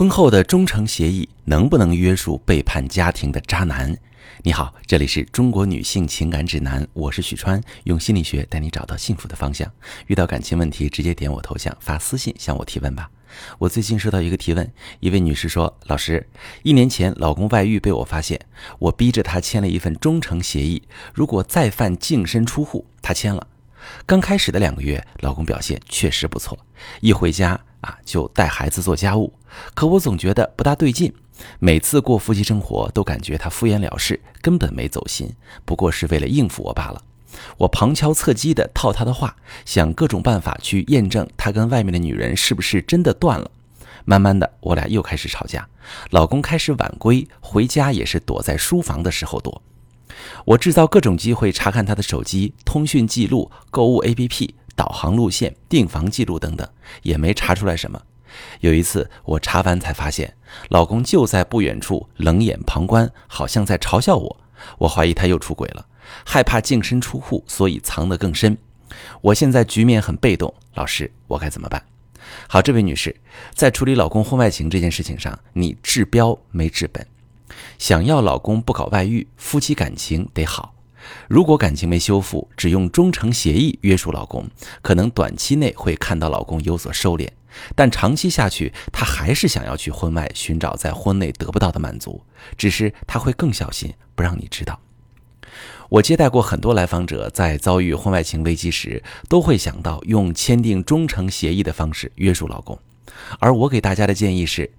婚后的忠诚协议能不能约束背叛家庭的渣男？你好，这里是中国女性情感指南，我是许川，用心理学带你找到幸福的方向。遇到感情问题，直接点我头像发私信向我提问吧。我最近收到一个提问，一位女士说：“老师，一年前老公外遇被我发现，我逼着他签了一份忠诚协议，如果再犯净身出户，他签了。刚开始的两个月，老公表现确实不错，一回家。”啊，就带孩子做家务，可我总觉得不大对劲。每次过夫妻生活，都感觉他敷衍了事，根本没走心，不过是为了应付我罢了。我旁敲侧击地套他的话，想各种办法去验证他跟外面的女人是不是真的断了。慢慢的，我俩又开始吵架，老公开始晚归，回家也是躲在书房的时候躲。我制造各种机会查看他的手机、通讯记录、购物 APP。导航路线、订房记录等等，也没查出来什么。有一次我查完才发现，老公就在不远处冷眼旁观，好像在嘲笑我。我怀疑他又出轨了，害怕净身出户，所以藏得更深。我现在局面很被动，老师，我该怎么办？好，这位女士，在处理老公婚外情这件事情上，你治标没治本。想要老公不搞外遇，夫妻感情得好。如果感情没修复，只用忠诚协议约束老公，可能短期内会看到老公有所收敛，但长期下去，他还是想要去婚外寻找在婚内得不到的满足，只是他会更小心，不让你知道。我接待过很多来访者，在遭遇婚外情危机时，都会想到用签订忠诚协议的方式约束老公，而我给大家的建议是，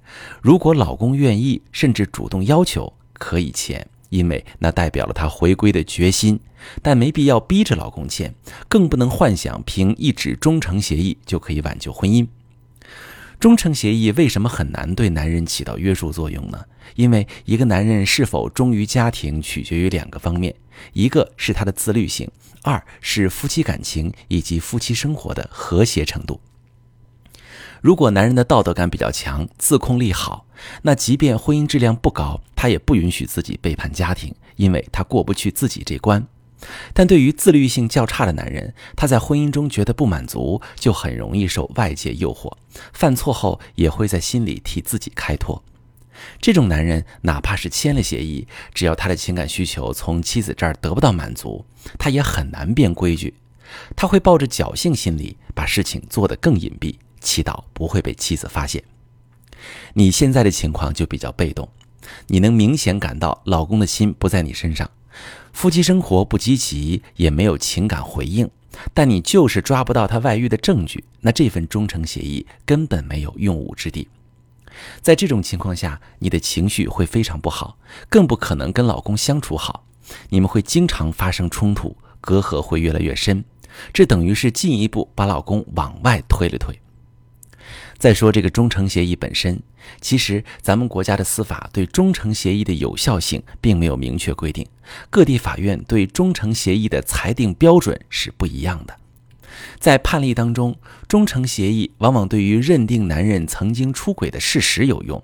如果老公愿意，甚至主动要求，可以签。因为那代表了她回归的决心，但没必要逼着老公签，更不能幻想凭一纸忠诚协议就可以挽救婚姻。忠诚协议为什么很难对男人起到约束作用呢？因为一个男人是否忠于家庭，取决于两个方面：一个是他的自律性，二是夫妻感情以及夫妻生活的和谐程度。如果男人的道德感比较强，自控力好，那即便婚姻质量不高，他也不允许自己背叛家庭，因为他过不去自己这关。但对于自律性较差的男人，他在婚姻中觉得不满足，就很容易受外界诱惑，犯错后也会在心里替自己开脱。这种男人哪怕是签了协议，只要他的情感需求从妻子这儿得不到满足，他也很难变规矩，他会抱着侥幸心理，把事情做得更隐蔽。祈祷不会被妻子发现。你现在的情况就比较被动，你能明显感到老公的心不在你身上，夫妻生活不积极，也没有情感回应，但你就是抓不到他外遇的证据，那这份忠诚协议根本没有用武之地。在这种情况下，你的情绪会非常不好，更不可能跟老公相处好，你们会经常发生冲突，隔阂会越来越深，这等于是进一步把老公往外推了推。再说这个忠诚协议本身，其实咱们国家的司法对忠诚协议的有效性并没有明确规定，各地法院对忠诚协议的裁定标准是不一样的。在判例当中，忠诚协议往往对于认定男人曾经出轨的事实有用，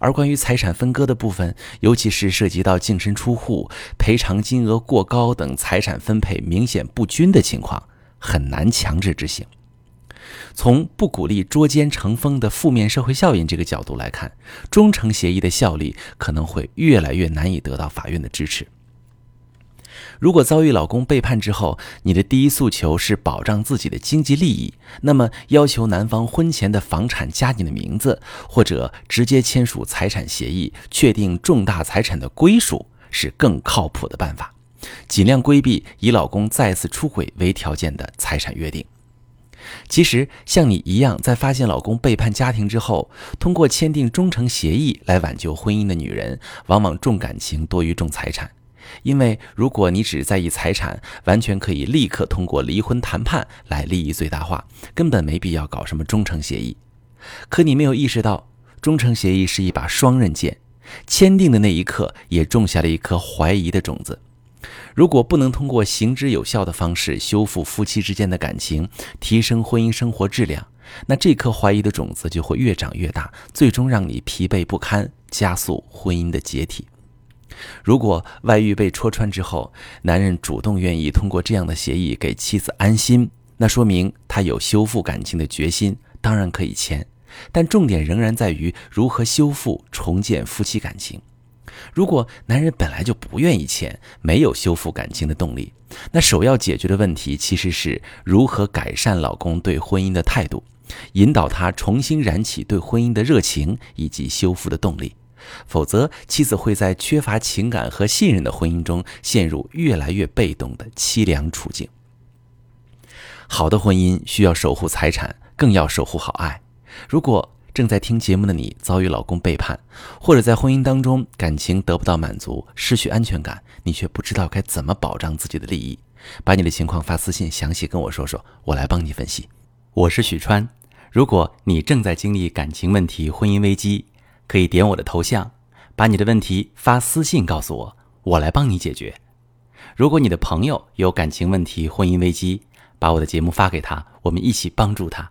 而关于财产分割的部分，尤其是涉及到净身出户、赔偿金额过高等财产分配明显不均的情况，很难强制执行。从不鼓励捉奸成风的负面社会效应这个角度来看，忠诚协议的效力可能会越来越难以得到法院的支持。如果遭遇老公背叛之后，你的第一诉求是保障自己的经济利益，那么要求男方婚前的房产加你的名字，或者直接签署财产协议，确定重大财产的归属，是更靠谱的办法。尽量规避以老公再次出轨为条件的财产约定。其实，像你一样，在发现老公背叛家庭之后，通过签订忠诚协议来挽救婚姻的女人，往往重感情多于重财产。因为如果你只在意财产，完全可以立刻通过离婚谈判来利益最大化，根本没必要搞什么忠诚协议。可你没有意识到，忠诚协议是一把双刃剑，签订的那一刻也种下了一颗怀疑的种子。如果不能通过行之有效的方式修复夫妻之间的感情，提升婚姻生活质量，那这颗怀疑的种子就会越长越大，最终让你疲惫不堪，加速婚姻的解体。如果外遇被戳穿之后，男人主动愿意通过这样的协议给妻子安心，那说明他有修复感情的决心，当然可以签。但重点仍然在于如何修复、重建夫妻感情。如果男人本来就不愿意钱，没有修复感情的动力，那首要解决的问题其实是如何改善老公对婚姻的态度，引导他重新燃起对婚姻的热情以及修复的动力。否则，妻子会在缺乏情感和信任的婚姻中陷入越来越被动的凄凉处境。好的婚姻需要守护财产，更要守护好爱。如果正在听节目的你遭遇老公背叛，或者在婚姻当中感情得不到满足，失去安全感，你却不知道该怎么保障自己的利益，把你的情况发私信，详细跟我说说，我来帮你分析。我是许川，如果你正在经历感情问题、婚姻危机，可以点我的头像，把你的问题发私信告诉我，我来帮你解决。如果你的朋友有感情问题、婚姻危机，把我的节目发给他，我们一起帮助他。